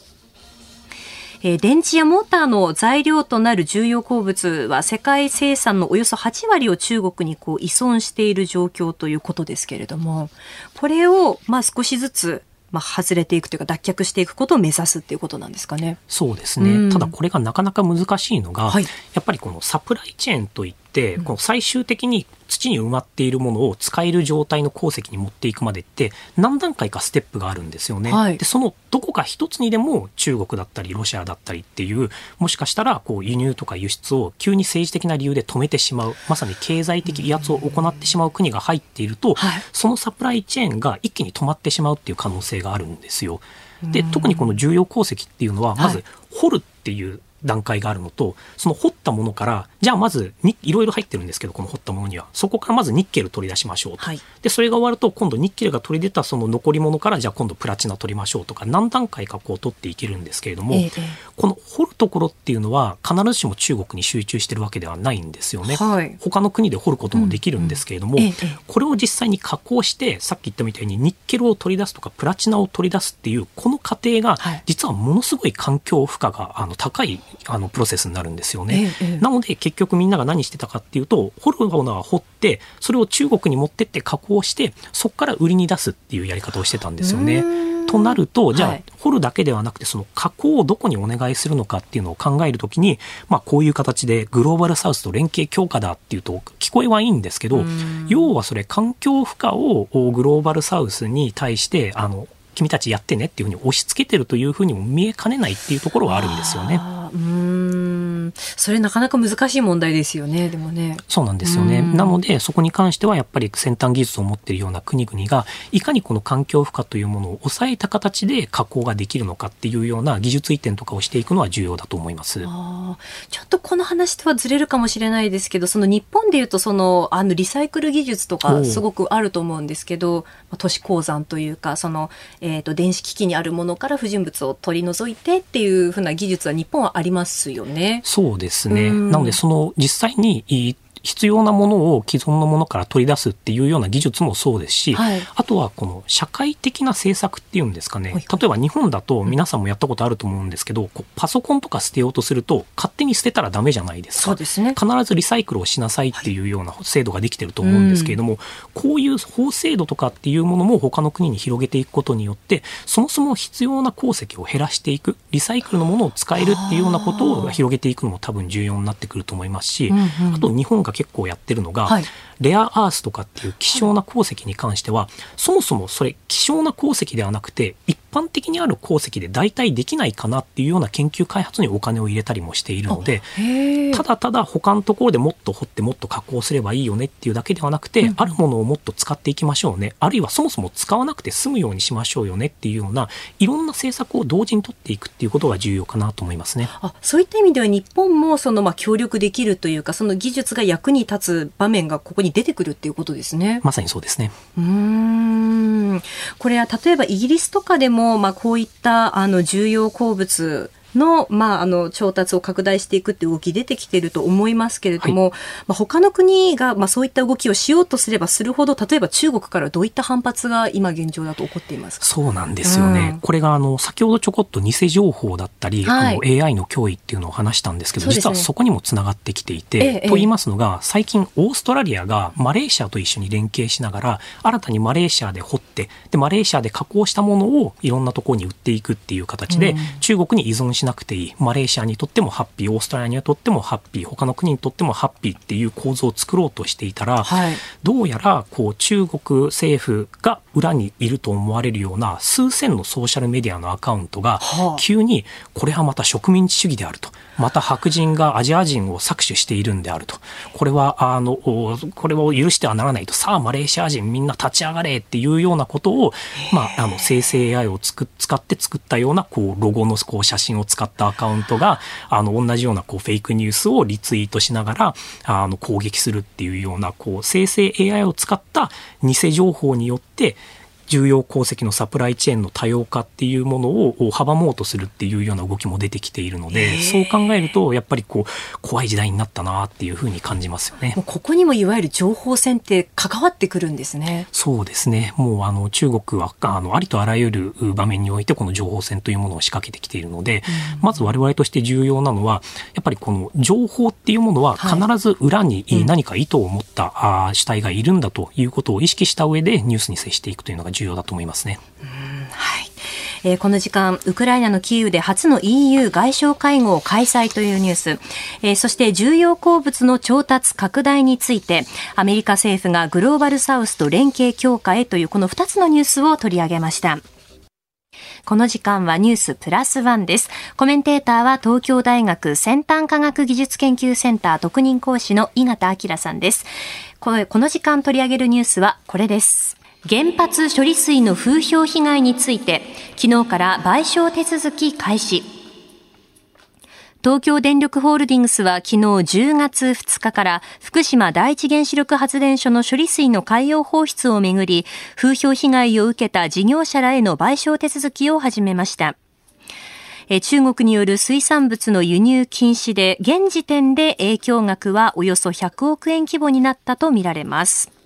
えー、電池やモーターの材料となる重要鉱物は世界生産のおよそ8割を中国にこう依存している状況ということですけれども、これをまあ少しずつまあ、外れていくというか脱却していくことを目指すっていうことなんですかね。そうですね。うん、ただこれがなかなか難しいのが、はい、やっぱりこのサプライチェーンといって、この最終的に土に埋まっているものを使える状態の鉱石に持っていくまでって何段階かステップがあるんですよね。はい、でそのどこか一つにでも中国だったりロシアだったりっていうもしかしたらこう輸入とか輸出を急に政治的な理由で止めてしまうまさに経済的威圧を行ってしまう国が入っていると、はい、そのサプライチェーンが一気に止まってしまうっていう可能性があるんですよ。で特にこの重要鉱石っていうのはまず掘るっていう段階があるのと、その掘ったものから、じゃあまずに、いろいろ入ってるんですけど、この掘ったものには。そこからまずニッケル取り出しましょうと。はい、で、それが終わると、今度ニッケルが取り出たその残り物から、じゃあ今度プラチナ取りましょうとか、何段階かこう取っていけるんですけれども、ええ、この掘るところっていうのは、必ずしも中国に集中してるわけではないんですよね。はい、他の国で掘ることもできるんですけれども、うんうんえ、これを実際に加工して、さっき言ったみたいにニッケルを取り出すとか、プラチナを取り出すっていう、この過程が、実はものすごい環境負荷があの高いあのプロセスになるんですよね。ええ、なので結局みんなが何してたかっていうと掘るものは掘ってそれを中国に持ってって加工してそこから売りに出すっていうやり方をしてたんですよね。となるとじゃあ、掘るだけではなくてその加工をどこにお願いするのかっていうのを考えるときに、まあ、こういう形でグローバルサウスと連携強化だっていうと聞こえはいいんですけど要はそれ環境負荷をグローバルサウスに対してあの君たちやってねっていうふうに押し付けてるというふうにも見えかねないっていうところはあるんですよね。うんそれなかなか難しい問題ですよね、でもね。そうなんですよね。なので、そこに関してはやっぱり先端技術を持っているような国々が、いかにこの環境負荷というものを抑えた形で加工ができるのかっていうような技術移転とかをしていくのは重要だと思います。あちょっとこの話とはずれるかもしれないですけど、その日本でいうと、その、あの、リサイクル技術とかすごくあると思うんですけど、都市鉱山というか、その、えっ、ー、と、電子機器にあるものから不純物を取り除いてっていうふうな技術は日本はありますよね。そうですね。なので、その実際に必要なものを既存のものから取り出すっていうような技術もそうですし、はい、あとはこの社会的な政策っていうんですかね、はい、例えば日本だと皆さんもやったことあると思うんですけど、うん、パソコンとか捨てようとすると勝手に捨てたらダメじゃないですか。そうですね、必ずリサイクルをしなさいっていうような制度ができてると思うんですけれども、はい、こういう法制度とかっていうものも他の国に広げていくことによってそもそも必要な鉱石を減らしていくリサイクルのものを使えるっていうようなことを広げていくのも多分重要になってくると思いますし、うんうん、あと日本が結構やってるのが、はい、レアアースとかっていう希少な鉱石に関しては、そもそもそれ希少な鉱石ではなくて一般的にある鉱石で代替できないかなっていうような研究開発にお金を入れたりもしているのでただただ他のところでもっと掘ってもっと加工すればいいよねっていうだけではなくて、うん、あるものをもっと使っていきましょうね。あるいはそもそも使わなくて済むようにしましょうよねっていうようないろんな政策を同時に取っていくっていうことが重要かなと思いますね。あそういった意味では日本もそのまあ協力できるというかその技術が役に立つ場面がここに出てくるっていうことですね。まさにそうですね。うんこれは例えばイギリスとかでもまあこういったあの重要鉱物の、まあ、あの、調達を拡大していくって動き出てきてると思いますけれども、はい、まあ、他の国が、まあ、そういった動きをしようとすればするほど、例えば中国からどういった反発が今現状だと起こっていますか？そうなんですよね。うん、これが、あの、先ほどちょこっと偽情報だったり、はい、あの AI の脅威っていうのを話したんですけど、ね、実はそこにもつながってきていて、ええ、と言いますのが、最近オーストラリアがマレーシアと一緒に連携しながら、新たにマレーシアで掘って、で、マレーシアで加工したものをいろんなところに売っていくっていう形で、うん、中国に依存しなくていい、マレーシアにとってもハッピー。オーストラリアにとってもハッピー。他の国にとってもハッピーっていう構造を作ろうとしていたら、はい、どうやらこう中国政府が裏にいると思われるような数千のソーシャルメディアのアカウントが急にこれはまた植民地主義であると。また白人がアジア人を搾取しているんであると。これはあのこれを許してはならないと。さあマレーシア人みんな立ち上がれっていうようなことを、まあ、あの生成 AI をつく使って作ったようなこうロゴのこう写真を使ったアカウントがあの同じようなこうフェイクニュースをリツイートしながらあの攻撃するっていうようなこう生成 AI を使った偽情報によって重要鉱石のサプライチェーンの多様化っていうものを阻もうとするっていうような動きも出てきているので、そう考えるとやっぱりこう怖い時代になったなっていうふうに感じますよね。ここにもいわゆる情報戦って関わってくるんですね。そうですね。もうあの中国はあのありとあらゆる場面においてこの情報戦というものを仕掛けてきているので、うん、まず我々として重要なのはやっぱりこの情報っていうものは必ず裏に何か意図を持った、はい、主体がいるんだということを意識した上でニュースに接していくというのが重重要だと思いますね。はいえー、この時間、ウクライナのキーウで初の EU 外相会合開催というニュース、えー、そして重要鉱物の調達拡大について、アメリカ政府がグローバルサウスと連携強化へというこの2つのニュースを取り上げました。この時間はニュースプラスワンです。コメンテーターは東京大学先端科学技術研究センター特任講師の井形明さんです。この時間取り上げるニュースはこれです。原発処理水の風評被害について、昨日から賠償手続き開始。東京電力ホールディングスは昨日10月2日から福島第一原子力発電所の処理水の海洋放出をめぐり、風評被害を受けた事業者らへの賠償手続きを始めました。中国による水産物の輸入禁止で、現時点で影響額はおよそ100億円規模になったとみられます。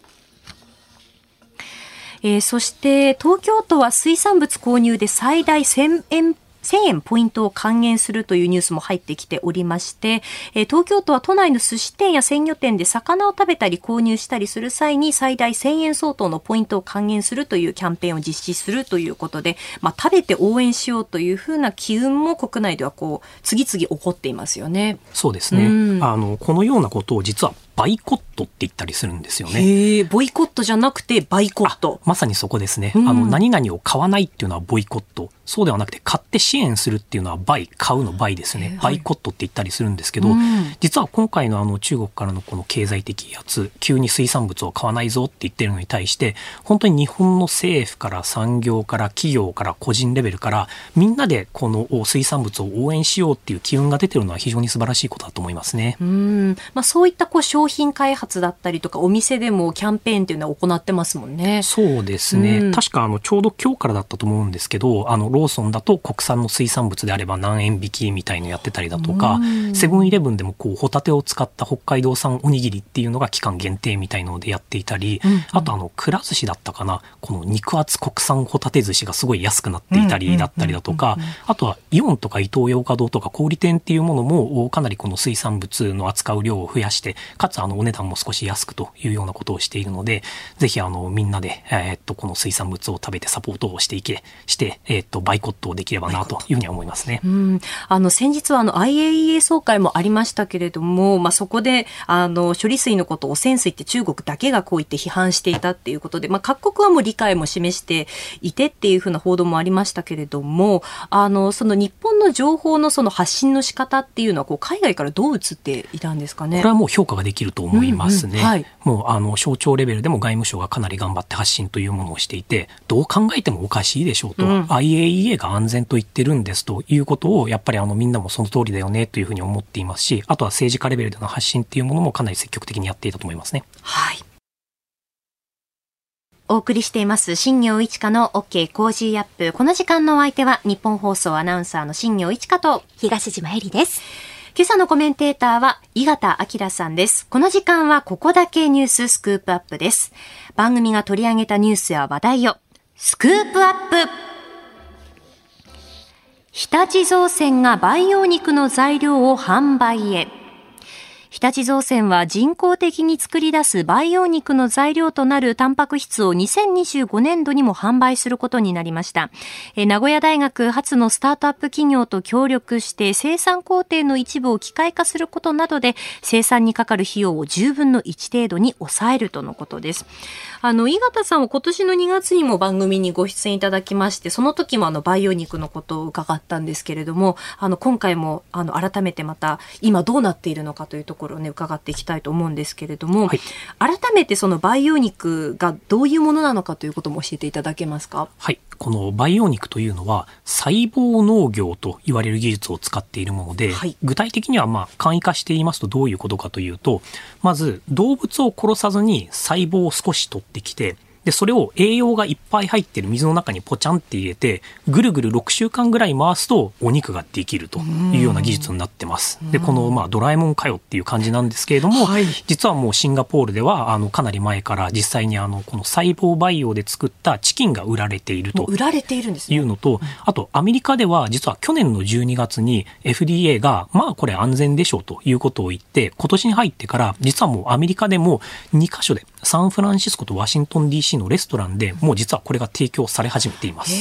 えー、そして東京都は水産物購入で最大1000円1000円ポイントを還元するというニュースも入ってきておりまして、えー、東京都は都内の寿司店や鮮魚店で魚を食べたり購入したりする際に最大1000円相当のポイントを還元するというキャンペーンを実施するということで、まあ、食べて応援しようというふうな機運も国内ではこう次々起こっていますよね。そうですね。うん、あのこのようなことを実は buycott って言ったりするんですよね。へボイコットじゃなくて buycott。まさにそこですね。うん、あの何々を買わないっていうのはボイコット。そうではなくて買って支援するっていうのは buy、買うの buy ですね。 buycott って言ったりするんですけど、うん、実は今回のあの中国からのこの経済的やつ、急に水産物を買わないぞって言ってるのに対して、本当に日本の政府から産業から企業から個人レベルからみんなでこの水産物を応援しようっていう機運が出てるのは非常に素晴らしいことだと思いますね。うん。まあそういったこう商品開発だったりとかお店でもキャンペーンっていうのは行ってますもんね。そうですね。うん、確かあのちょうど今日からだったと思うんですけど、あのローソンだと国産の水産物であれば何円引きみたいのやってたりだとか、セブンイレブンでもこうホタテを使った北海道産おにぎりっていうのが期間限定みたいのでやっていたり、うんうん、あとあのくら寿司だったかな、この肉厚国産ホタテ寿司がすごい安くなっていたりだったりだとか、あとはイオンとか伊東洋華堂とか小売店っていうものもかなりこの水産物の扱う量を増やして、かつつあのお値段も少し安くというようなことをしているので、ぜひあのみんなで、えー、っとこの水産物を食べてサポートをしていけ、して、えー、っとバイコットをできればなというふうに思いますね。うん、あの先日はあの IAEA 総会もありましたけれども、まあそこであの処理水のことを汚染水って中国だけがこう言って批判していたっていうことで、まあ各国はもう理解も示していてっていうふうな報道もありましたけれども、あのその日本の情報のその発信の仕方っていうのはこう海外からどう映っていたんですかね？これはもう評価ができると思いますね。うんうんはい、もうあの省庁レベルでも外務省がかなり頑張って発信というものをしていて、どう考えてもおかしいでしょうと、うん、IAEA が安全と言ってるんですということをやっぱりあのみんなもその通りだよねというふうに思っていますし、あとは政治家レベルでの発信っていうものもかなり積極的にやっていたと思いますね。はい。お送りしています、新行市佳の OK Cozy up。この時間のお相手は、ニッポン放送アナウンサーの新行市佳と、東島衣里です。今朝のコメンテーターは、井形彬さんです。この時間は、ここだけニューススクープアップです。番組が取り上げたニュースや話題を、スクープアップ日立造船が培養肉の材料を販売へ。日立造船は人工的に作り出す培養肉の材料となるタンパク質を2025年度にも販売することになりました。え名古屋大学初のスタートアップ企業と協力して生産工程の一部を機械化することなどで生産にかかる費用を10分の1程度に抑えるとのことです。あの、井形さんは今年の2月にも番組にご出演いただきまして、その時もあの培養肉のことを伺ったんですけれども、あの、今回もあの改めてまた今どうなっているのかというところころをね、伺っていきたいと思うんですけれども、はい、改めてその培養肉がどういうものなのかということも教えていただけますか？はい。この培養肉というのは細胞農業と言われる技術を使っているもので、はい、具体的にはまあ簡易化して言いますとどういうことかというと、まず動物を殺さずに細胞を少し取ってきて、で、それを栄養がいっぱい入ってる水の中にポチャンって入れて、ぐるぐる6週間ぐらい回すとお肉ができるというような技術になってます。で、この、まあ、ドラえもんかよっていう感じなんですけれども、はい、実はもうシンガポールでは、あの、かなり前から実際にあの、この細胞培養で作ったチキンが売られていると。売られているんですいうのと、あと、アメリカでは実は去年の12月に FDA が、まあ、これ安全でしょうということを言って、今年に入ってから、実はもうアメリカでも2カ所で、サンフランシスコとワシントン DC のレストランでもう実はこれが提供され始めています。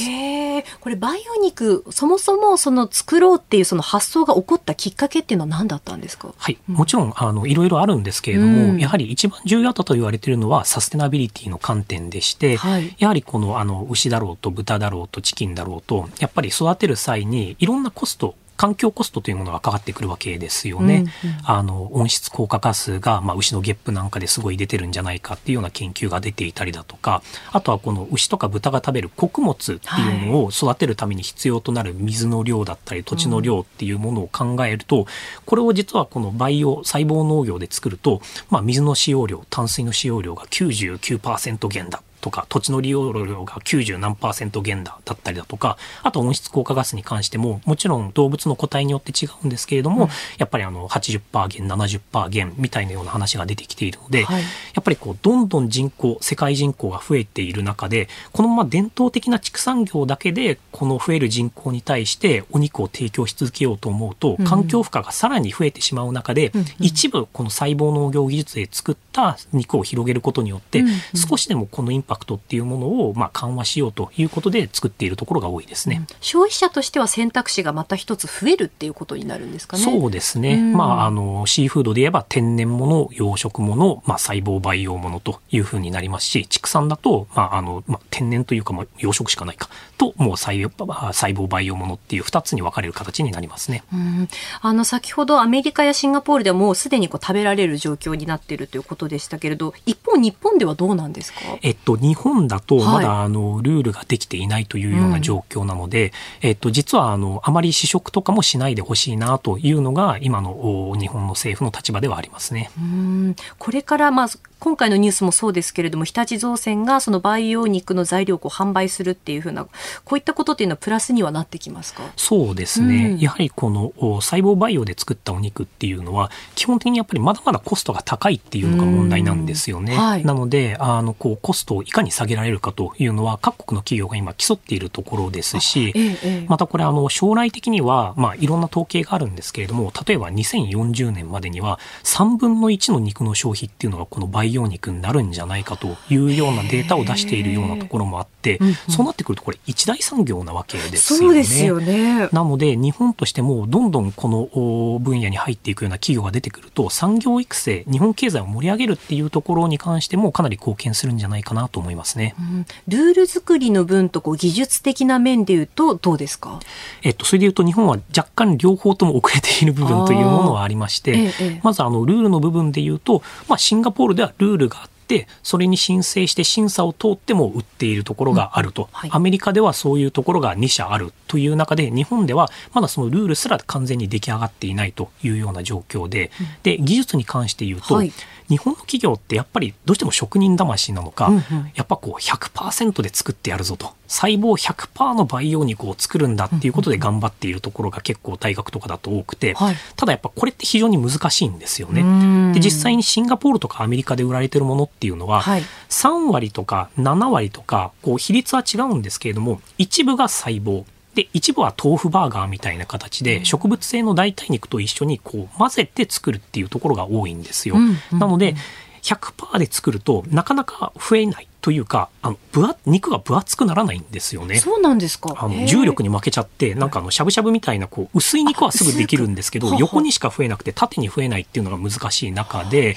これ培養肉そもそもその作ろうっていうその発想が起こったきっかけっていうのは何だったんですか？はい、もちろんあのいろいろあるんですけれども、うん、やはり一番重要だと言われているのはサステナビリティの観点でして、はい、やはりこのあの牛だろうと豚だろうとチキンだろうとやっぱり育てる際にいろんなコスト環境コストというものがかかってくるわけですよね。うんうん、あの温室効果ガスが、まあ、牛のゲップなんかですごい出てるんじゃないかっていうような研究が出ていたりだとかあとはこの牛とか豚が食べる穀物っていうのを育てるために必要となる水の量だったり土地の量っていうものを考えると、これを実はこの培養細胞農業で作ると、まあ、水の使用量淡水の使用量が99%減だとか、土地の利用量が90何パーセント減だだったりだとか、あと温室効果ガスに関しても、もちろん動物の個体によって違うんですけれども、うん、やっぱりあの80%減、70%減みたいなような話が出てきているので、はい、やっぱりこう、どんどん人口、世界人口が増えている中で、このまま伝統的な畜産業だけで、この増える人口に対してお肉を提供し続けようと思うと、環境負荷がさらに増えてしまう中で、うん、一部この細胞農業技術で作った肉を広げることによって、少しでもこのインパクトっていうものをまあ緩和しようということで作っているところが多いですね、うん、消費者としては選択肢がまた一つ増えるっていうことになるんですかね。そうですね。まああのシーフードで言えば天然物、養殖物、まあ細胞培養物というふうになりますし、畜産だとまああのまあ天然というかまあ養殖しかないかともう細胞培養物っていう二つに分かれる形になりますね。うん、あの先ほどアメリカやシンガポールでもうすでにこう食べられる状況になっているということでしたけれど、一方日本ではどうなんですか？えっと日本だとまだあのルールができていないというような状況なので、えっと実はあのあまり試食とかもしないでほしいなというのが今の日本の政府の立場ではありますね。うん。これからまあ今回のニュースもそうですけれども日立造船がその培養肉の材料を販売するっていうふうなこういったことっていうのはプラスにはなってきますか？そうですね、うん、やはりこの細胞培養で作ったお肉っていうのは基本的にやっぱりまだまだコストが高いっていうのが問題なんですよね。はい、なのであのこうコストをいかに下げられるかというのは各国の企業が今競っているところですし、ええまたこれあの将来的には、まあ、いろんな統計があるんですけれども例えば2040年までには3分の1の肉の消費っていうのがこの培養肉になるんじゃないかというようなデータを出しているようなところもあって、うんうんそうなってくるとこれ一大産業なわけですよね。そうですよね。なので日本としてもどんどんこのお分野に入っていくような企業が出てくると産業育成日本経済を盛り上げるっていうところに関してもかなり貢献するんじゃないかなと思いますね。うんルール作りの分とこう技術的な面で言うとどうですか？えっと、それで言うと日本は若干両方とも遅れている部分というものはありまして、ええええまずあのルールの部分で言うと、まあ、シンガポールではルールがあってそれに申請して審査を通っても売っているところがあると、はい。アメリカではそういうところが2社あるという中で日本ではまだそのルールすら完全に出来上がっていないというような状況で,、で技術に関して言うと、はい日本の企業ってやっぱりどうしても職人魂なのか、うんうん。やっぱこう100%で作ってやるぞと。細胞100%の培養肉を作るんだっていうことで頑張っているところが結構大学とかだと多くて、はい。ただやっぱこれって非常に難しいんですよね。うん。で実際にシンガポールとかアメリカで売られてるものっていうのは、はい。3割とか7割とかこう比率は違うんですけれども一部が細胞で一部は豆腐バーガーみたいな形で植物性の代替肉と一緒にこう混ぜて作るっていうところが多いんですよ。うんうんなので100%で作るとなかなか増えないというかあの分厚肉が分厚くならないんですよね。そうなんですか。あの重力に負けちゃってなんかあのしゃぶしゃぶみたいなこう薄い肉はすぐできるんですけど横にしか増えなくて縦に増えないっていうのが難しい中で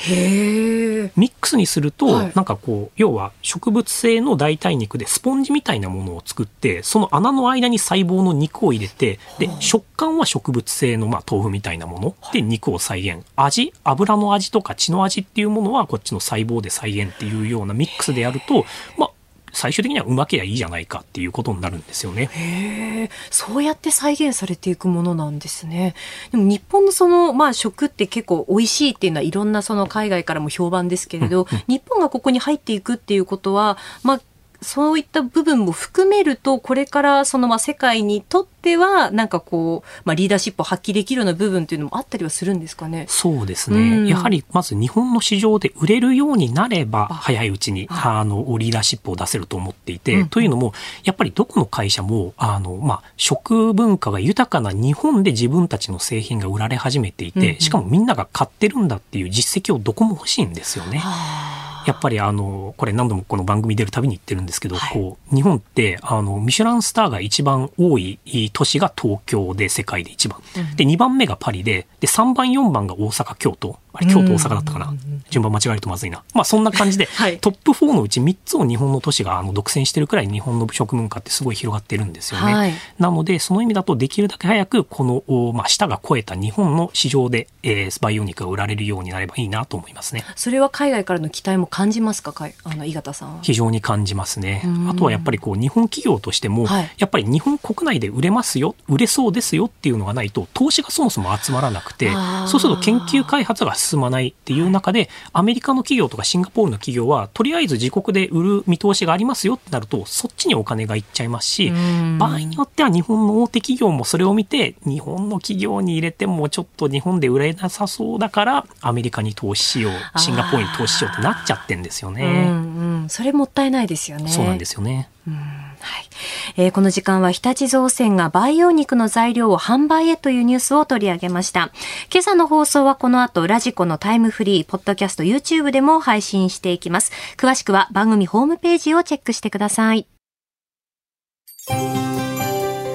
ミックスにすると、はい。なんかこう要は植物性の代替肉でスポンジみたいなものを作ってその穴の間に細胞の肉を入れてで食感は植物性のまあ豆腐みたいなもので肉を再現。味？油の味とか血の味っていうものはこっちの細胞で再現っていうようなミックスでやるとまあ最終的にはうまけりゃいいじゃないかっていうことになるんですよね。へえそうやって再現されていくものなんですね。でも日本のその、まあ、食って結構美味しいっていうのはいろんなその海外からも評判ですけれど、日本がここに入っていくっていうことは、まあ、そういった部分も含めると、これからそのまあ世界にとっては、なんかこう、まあリーダーシップを発揮できるような部分っていうのもあったりはするんですかね？そうですね、うん。やはりまず日本の市場で売れるようになればあ早いうちにはあのリーダーシップを出せると思っていて、うん。というのもやっぱりどこの会社もあの、まあ、食文化が豊かな日本で自分たちの製品が売られ始めていて、うんうん。しかもみんなが買ってるんだっていう実績をどこも欲しいんですよね。はあやっぱりあのこれ何度もこの番組出るたびに言ってるんですけど、はい。こう日本ってあのミシュランスターが一番多い都市が東京で世界で一番、うん。で2番目がパリでで3番4番が大阪京都あれ京都大阪だったかな、順番間違えるとまずいな。まあそんな感じで、はい。トップ4のうち3つを日本の都市があの独占してるくらい日本の食文化ってすごい広がってるんですよね。はい。なのでその意味だとできるだけ早くこの、おまあ、舌が超えた日本の市場で、えー、培養肉が売られるようになればいいなと思いますね。それは海外からの期待も感じますか？かいあの井形さんは。非常に感じますね。うん。あとはやっぱりこう日本企業としても、はい。やっぱり日本国内で売れますよ、売れそうですよっていうのがないと、投資がそもそも集まらなくてそうすると研究開発が進まないっていう中で、アメリカの企業とかシンガポールの企業は、とりあえず自国で売る見通しがありますよってなると、そっちにお金がいっちゃいますし、うん場合によっては日本の大手企業もそれを見て、日本の企業に入れてもちょっと日本で売れなさそうだから、アメリカに投資しよう、シンガポールに投資しようってなっちゃってんですよね。うんうん、それもったいないですよね。そうなんですよね。うんはいえーこの時間は日立造船が培養肉の材料を販売へというニュースを取り上げました。今朝の放送はこの後 radiko のタイムフリー、ポッドキャスト、YouTube でも配信していきます。詳しくは番組ホームページをチェックしてください。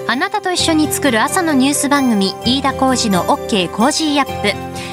あなたと一緒に作る朝のニュース番組、飯田浩二の OK コージーアップ。